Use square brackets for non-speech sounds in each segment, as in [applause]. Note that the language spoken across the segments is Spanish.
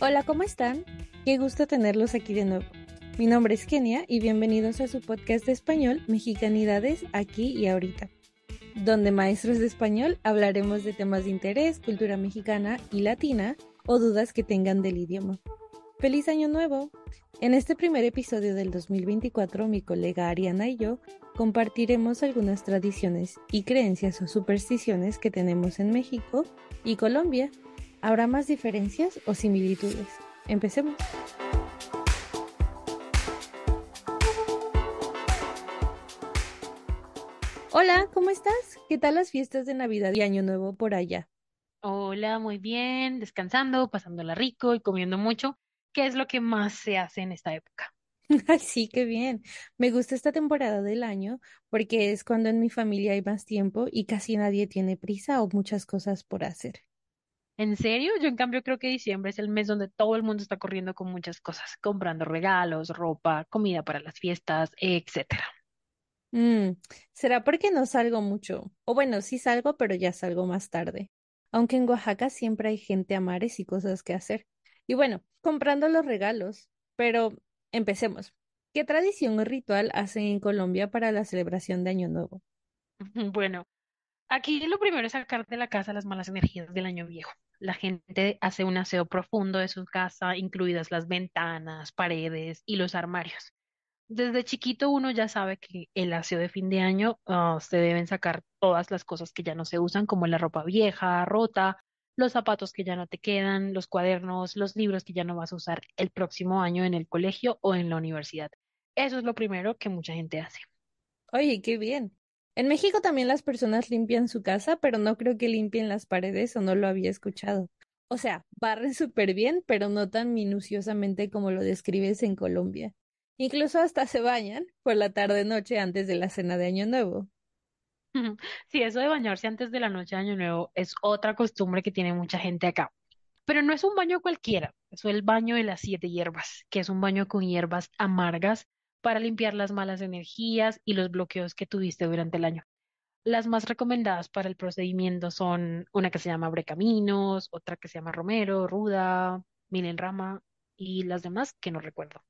Hola, ¿cómo están? Qué gusto tenerlos aquí de nuevo. Mi nombre es Kenia y bienvenidos a su podcast de español Mexicanidades aquí y ahorita, donde maestros de español hablaremos de temas de interés, cultura mexicana y latina o dudas que tengan del idioma. ¡Feliz Año Nuevo! En este primer episodio del 2024, mi colega Ariana y yo compartiremos algunas tradiciones y creencias o supersticiones que tenemos en México y Colombia ¿Habrá más diferencias o similitudes? Empecemos. Hola, ¿cómo estás? ¿Qué tal las fiestas de Navidad y Año Nuevo por allá? Hola, muy bien, descansando, pasándola rico y comiendo mucho. ¿Qué es lo que más se hace en esta época? [laughs] Ay, sí, qué bien. Me gusta esta temporada del año porque es cuando en mi familia hay más tiempo y casi nadie tiene prisa o muchas cosas por hacer. ¿En serio? Yo en cambio creo que diciembre es el mes donde todo el mundo está corriendo con muchas cosas, comprando regalos, ropa, comida para las fiestas, etcétera. Mm, ¿será porque no salgo mucho? O bueno, sí salgo, pero ya salgo más tarde. Aunque en Oaxaca siempre hay gente a mares y cosas que hacer. Y bueno, comprando los regalos. Pero empecemos. ¿Qué tradición o ritual hacen en Colombia para la celebración de Año Nuevo? [laughs] Bueno, aquí lo primero es sacar de la casa las malas energías del año viejo. La gente hace un aseo profundo de su casa, incluidas las ventanas, paredes y los armarios. Desde chiquito uno ya sabe que el aseo de fin de año ah, se deben sacar todas las cosas que ya no se usan, como la ropa vieja, rota, los zapatos que ya no te quedan, los cuadernos, los libros que ya no vas a usar el próximo año en el colegio o en la universidad. Eso es lo primero que mucha gente hace. Oye, qué bien. En México también las personas limpian su casa, pero no creo que limpien las paredes o no lo había escuchado. O sea, barren [laughs] súper bien, pero no tan minuciosamente como lo describes en Colombia. Incluso hasta se bañan por la tarde-noche antes de la cena de Año Nuevo. Sí, eso de bañarse antes de la noche de Año Nuevo es otra costumbre que tiene mucha gente acá. Pero no es un baño cualquiera, es el baño de las siete hierbas, que es un baño con hierbas amargas para limpiar las malas energías y los bloqueos que tuviste durante el año. Las más recomendadas para el procedimiento son una que se llama Brecaminos, otra que se llama Romero, Ruda, Milenrama y las demás que no recuerdo.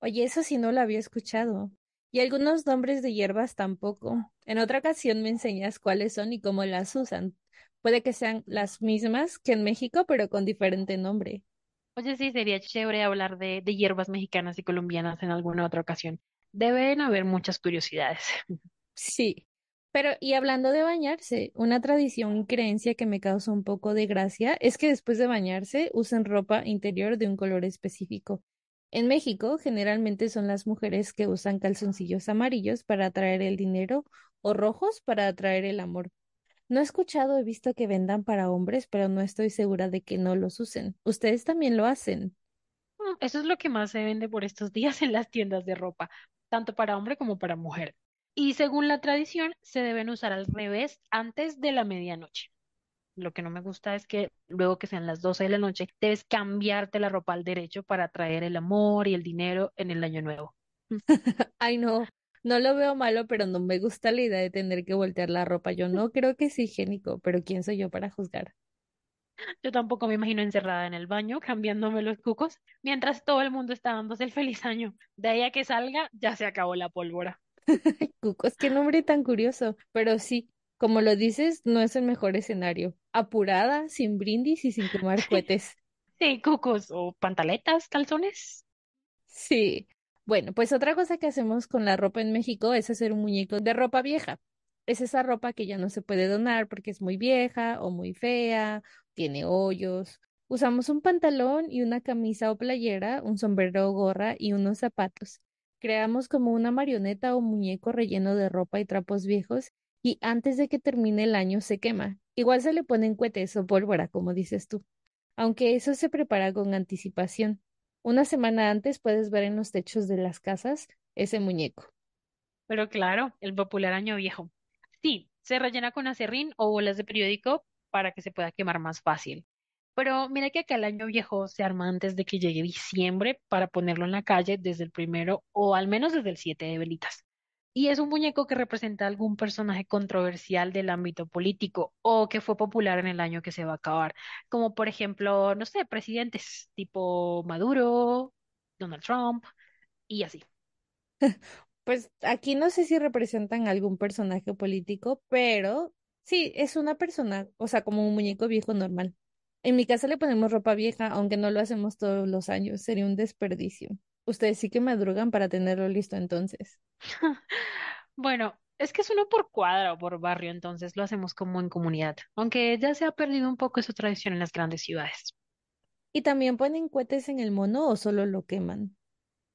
Oye, eso sí no lo había escuchado. Y algunos nombres de hierbas tampoco. En otra ocasión me enseñas cuáles son y cómo las usan. Puede que sean las mismas que en México, pero con diferente nombre. Oye, sí, sería chévere hablar de, de hierbas mexicanas y colombianas en alguna otra ocasión. Deben haber muchas curiosidades. [laughs] Sí. Pero, y hablando de bañarse, una tradición y creencia que me causa un poco de gracia es que después de bañarse usen ropa interior de un color específico. En México, generalmente son las mujeres que usan calzoncillos amarillos para atraer el dinero o rojos para atraer el amor. No he escuchado, he visto que vendan para hombres, pero no estoy segura de que no los usen. ¿Ustedes también lo hacen? Mm, Eso es lo que más se vende por estos [laughs] días en las tiendas de ropa, tanto para hombre como para mujer. Y según la tradición, se deben usar al revés antes de la medianoche. Lo que no me gusta es que luego que sean las 12 de la noche, debes cambiarte la ropa al derecho para atraer el amor y el dinero en el año nuevo. [laughs] Ay, no, no lo veo malo, pero no me gusta la idea de tener que voltear la ropa. Yo no creo que es higiénico, pero ¿quién soy yo para juzgar? Yo tampoco me imagino encerrada en el baño cambiándome los cucos mientras todo el mundo está dándose el feliz año. De ahí a que salga, ya se acabó la pólvora. [laughs] Cucos, qué nombre tan curioso. Pero sí, como lo dices, no es el mejor escenario. Apurada, sin brindis y sin [laughs] quemar cohetes. Sí, cucos o pantaletas, calzones. Sí. Bueno, pues otra cosa que hacemos con la ropa en México es hacer un muñeco de ropa vieja. Es esa ropa que ya no se puede donar porque es muy vieja o muy fea, tiene hoyos. Usamos un pantalón y una camisa o playera, un sombrero o gorra y unos zapatos. Creamos como una marioneta o muñeco relleno de ropa y trapos viejos y antes de que termine el año se quema. Igual se le ponen cohetes o pólvora, como dices tú. Aunque eso se prepara con anticipación. Una semana antes puedes ver en los techos de las casas ese muñeco. Pero claro, el popular año viejo. Sí, se rellena con acerrín o bolas de periódico para que se pueda quemar más fácil. Pero mira que acá el año viejo se arma antes de que llegue diciembre para ponerlo en la calle desde el primero o al menos desde el 7 de velitas. Y es un muñeco que representa algún personaje controversial del ámbito político o que fue popular en el año que se va a acabar, como por ejemplo, no sé, presidentes tipo Maduro, Donald Trump y así. [laughs] Pues aquí no sé si representan algún personaje político, pero sí, es una persona, o sea, como un muñeco viejo normal. En mi casa le ponemos ropa vieja, aunque no lo hacemos todos los años, sería un desperdicio. Ustedes sí que madrugan para tenerlo listo entonces. [laughs] Bueno, es que es uno por cuadra o por barrio, entonces lo hacemos como en comunidad, aunque ya se ha perdido un poco esa tradición en las grandes ciudades. ¿Y también ponen cohetes en el mono o solo lo queman?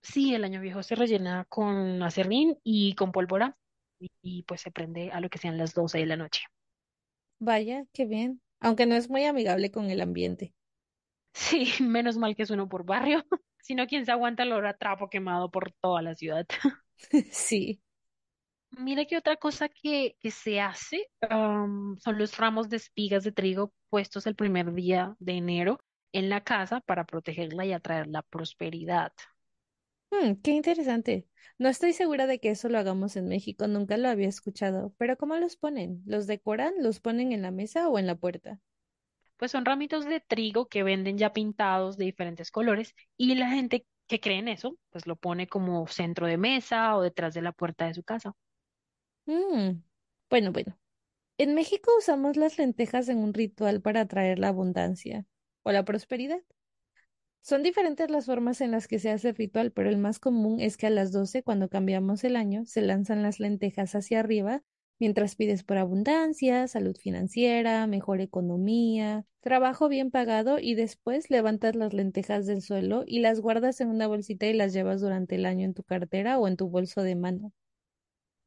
Sí, el año viejo se rellena con acerrín y con pólvora y, y, pues se prende a lo que sean las 12 de la noche. Vaya, qué bien. Aunque no es muy amigable con el ambiente. [laughs] Sí, menos mal que es uno por barrio, sino quien se aguanta el olor a trapo quemado por toda la ciudad. [laughs] [laughs] Sí. Mira que otra cosa que, que se hace son los ramos de espigas de trigo puestos el primer día de enero en la casa para protegerla y atraer la prosperidad. Hmm, qué interesante. No estoy segura de que eso lo hagamos en México, nunca lo había escuchado. Pero ¿cómo los ponen? ¿Los decoran? ¿Los ponen en la mesa o en la puerta? Pues son ramitos de trigo que venden ya pintados de diferentes colores y la gente que cree en eso, pues lo pone como centro de mesa o detrás de la puerta de su casa. Mm, Bueno, bueno. En México usamos las lentejas en un ritual para atraer la abundancia o la prosperidad. Son diferentes las formas en las que se hace el ritual, pero el más común es que a las 12, cuando cambiamos el año, se lanzan las lentejas hacia arriba mientras pides por abundancia, salud financiera, mejor economía, trabajo bien pagado y después levantas las lentejas del suelo y las guardas en una bolsita y las llevas durante el año en tu cartera o en tu bolso de mano.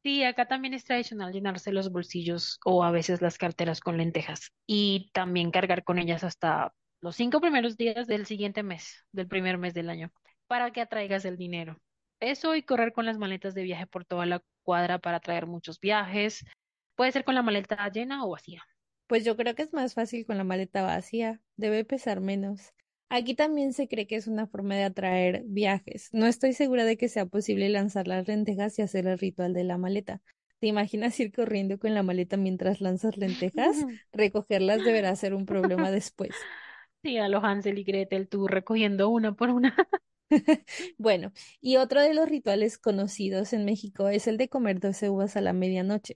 Sí, acá también es tradicional llenarse los bolsillos o a veces las carteras con lentejas y también cargar con ellas hasta los cinco primeros días del siguiente mes, del primer mes del año, para que atraigas el dinero. Eso y correr con las maletas de viaje por toda la cuadra para traer muchos viajes. Puede ser con la maleta llena o vacía. Pues yo creo que es más fácil con la maleta vacía, debe pesar menos. Aquí también se cree que es una forma de atraer viajes. No estoy segura de que sea posible lanzar las lentejas y hacer el ritual de la maleta. ¿Te imaginas ir corriendo con la maleta mientras lanzas lentejas? [laughs] Recogerlas deberá ser un problema después. Sí, a los Hansel y Gretel, tú recogiendo una por una. [laughs] Bueno, y otro de los rituales conocidos en México es el de comer 12 uvas a la medianoche.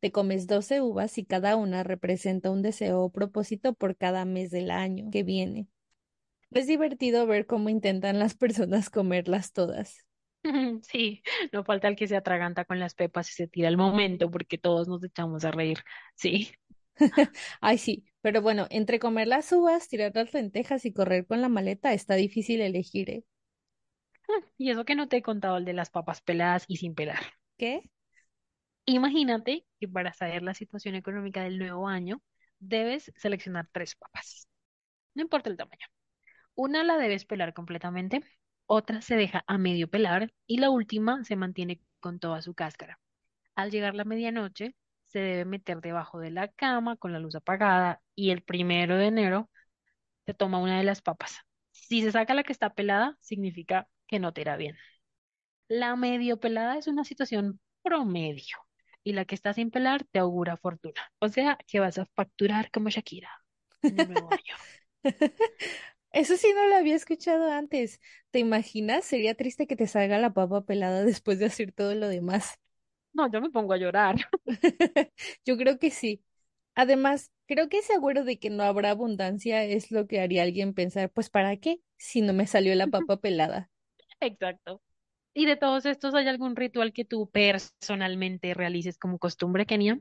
Te comes 12 uvas y cada una representa un deseo o propósito por cada mes del año que viene. Es divertido ver cómo intentan las personas comerlas todas. [laughs] Sí, no falta el que se atraganta con las pepas y se tira al momento porque todos nos echamos a reír. Sí. [laughs] Ay, sí, pero bueno, entre comer las uvas, tirar las lentejas y correr con la maleta está difícil elegir, ¿eh? [laughs] Y eso que no te he contado el de las papas peladas y sin pelar. ¿Qué? Imagínate que para saber la situación económica del nuevo año, debes seleccionar tres papas. No importa el tamaño. Una la debes pelar completamente, otra se deja a medio pelar y la última se mantiene con toda su cáscara. Al llegar la medianoche, se debe meter debajo de la cama con la luz apagada y el primero de enero se toma una de las papas. Si se saca la que está pelada, significa que no te irá bien. La medio pelada es una situación promedio y la que está sin pelar te augura fortuna. O sea, que vas a facturar como Shakira en el nuevo año. Eso sí no lo había escuchado antes. ¿Te imaginas? Sería triste que te salga la papa pelada después de hacer todo lo demás. No, yo me pongo a llorar. [laughs] Yo creo que sí. Además, creo que ese agüero de que no habrá abundancia es lo que haría a alguien pensar, pues ¿para qué? Si no me salió la papa pelada. Exacto. ¿Y de todos estos hay algún ritual que tú personalmente realices como costumbre, Kenia?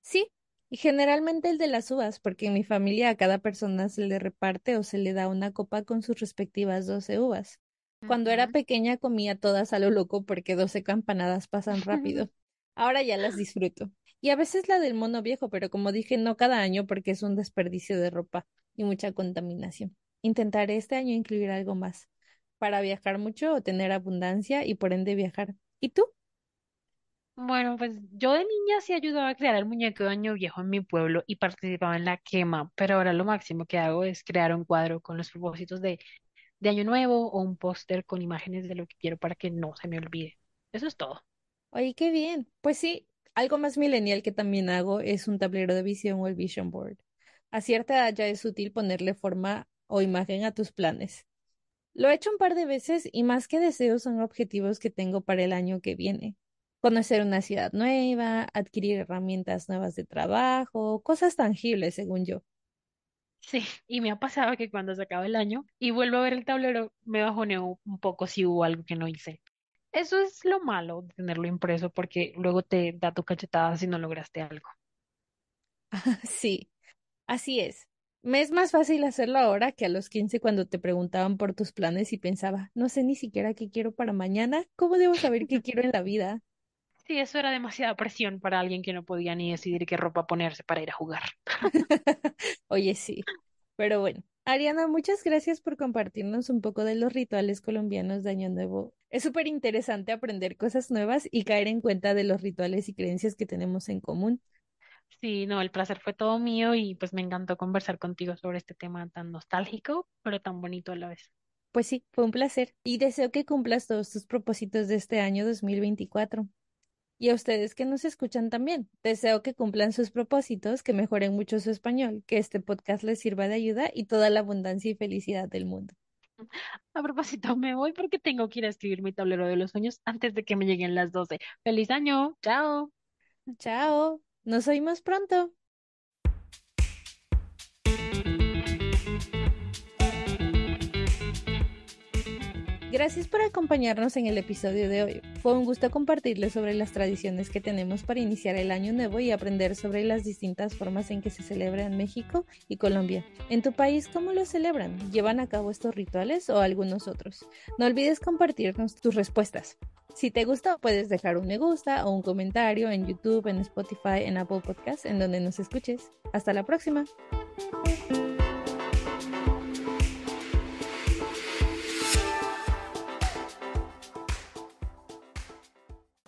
Sí, y generalmente el de las uvas, porque en mi familia a cada persona se le reparte o se le da una copa con sus respectivas doce uvas. Cuando era pequeña comía todas a lo loco porque doce campanadas pasan rápido. [laughs] Ahora ya las disfruto. Y a veces la del mono viejo, pero como dije, no cada año porque es un desperdicio de ropa y mucha contaminación. Intentaré este año incluir algo más para viajar mucho o tener abundancia y por ende viajar. ¿Y tú? Bueno, pues yo de niña sí ayudaba a crear el muñeco de Año Viejo en mi pueblo y participaba en la quema, pero ahora lo máximo que hago es crear un cuadro con los propósitos de, de Año Nuevo o un póster con imágenes de lo que quiero para que no se me olvide. Eso es todo. Oye, qué bien. Pues sí, algo más millennial que también hago es un tablero de visión o el vision board. A cierta edad ya es útil ponerle forma o imagen a tus planes. Lo he hecho un par de veces y más que deseos son objetivos que tengo para el año que viene. Conocer una ciudad nueva, adquirir herramientas nuevas de trabajo, cosas tangibles, según yo. Sí, y me ha pasado que cuando se acaba el año y vuelvo a ver el tablero, me bajoneo un poco si hubo algo que no hice. Eso es lo malo de tenerlo impreso porque luego te da tu cachetada si no lograste algo. [laughs] Sí, así es. Me es más fácil hacerlo ahora que a los 15 cuando te preguntaban por tus planes y pensaba, no sé ni siquiera qué quiero para mañana, ¿cómo debo saber qué quiero en la vida? Sí, eso era demasiada presión para alguien que no podía ni decidir qué ropa ponerse para ir a jugar. [laughs] Oye, sí. Pero bueno, Ariana, muchas gracias por compartirnos un poco de los rituales colombianos de Año Nuevo. Es súper interesante aprender cosas nuevas y caer en cuenta de los rituales y creencias que tenemos en común. Sí, no, el placer fue todo mío y pues me encantó conversar contigo sobre este tema tan nostálgico, pero tan bonito a la vez. Pues sí, fue un placer y deseo que cumplas todos tus propósitos de este año 2024. Y a ustedes que nos escuchan también, deseo que cumplan sus propósitos, que mejoren mucho su español, que este podcast les sirva de ayuda y toda la abundancia y felicidad del mundo. [laughs] A propósito, me voy porque tengo que ir a escribir mi tablero de los sueños antes de que me lleguen las 12. ¡Feliz año! ¡Chao! Chao, nos oímos pronto. Gracias por acompañarnos en el episodio de hoy. Fue un gusto compartirles sobre las tradiciones que tenemos para iniciar el año nuevo y aprender sobre las distintas formas en que se celebra en México y Colombia. En tu país, ¿cómo lo celebran? ¿Llevan a cabo estos rituales o algunos otros? No olvides compartirnos tus respuestas. Si te gustó, puedes dejar un me gusta o un comentario en YouTube, en Spotify, en Apple Podcasts, en donde nos escuches. Hasta la próxima.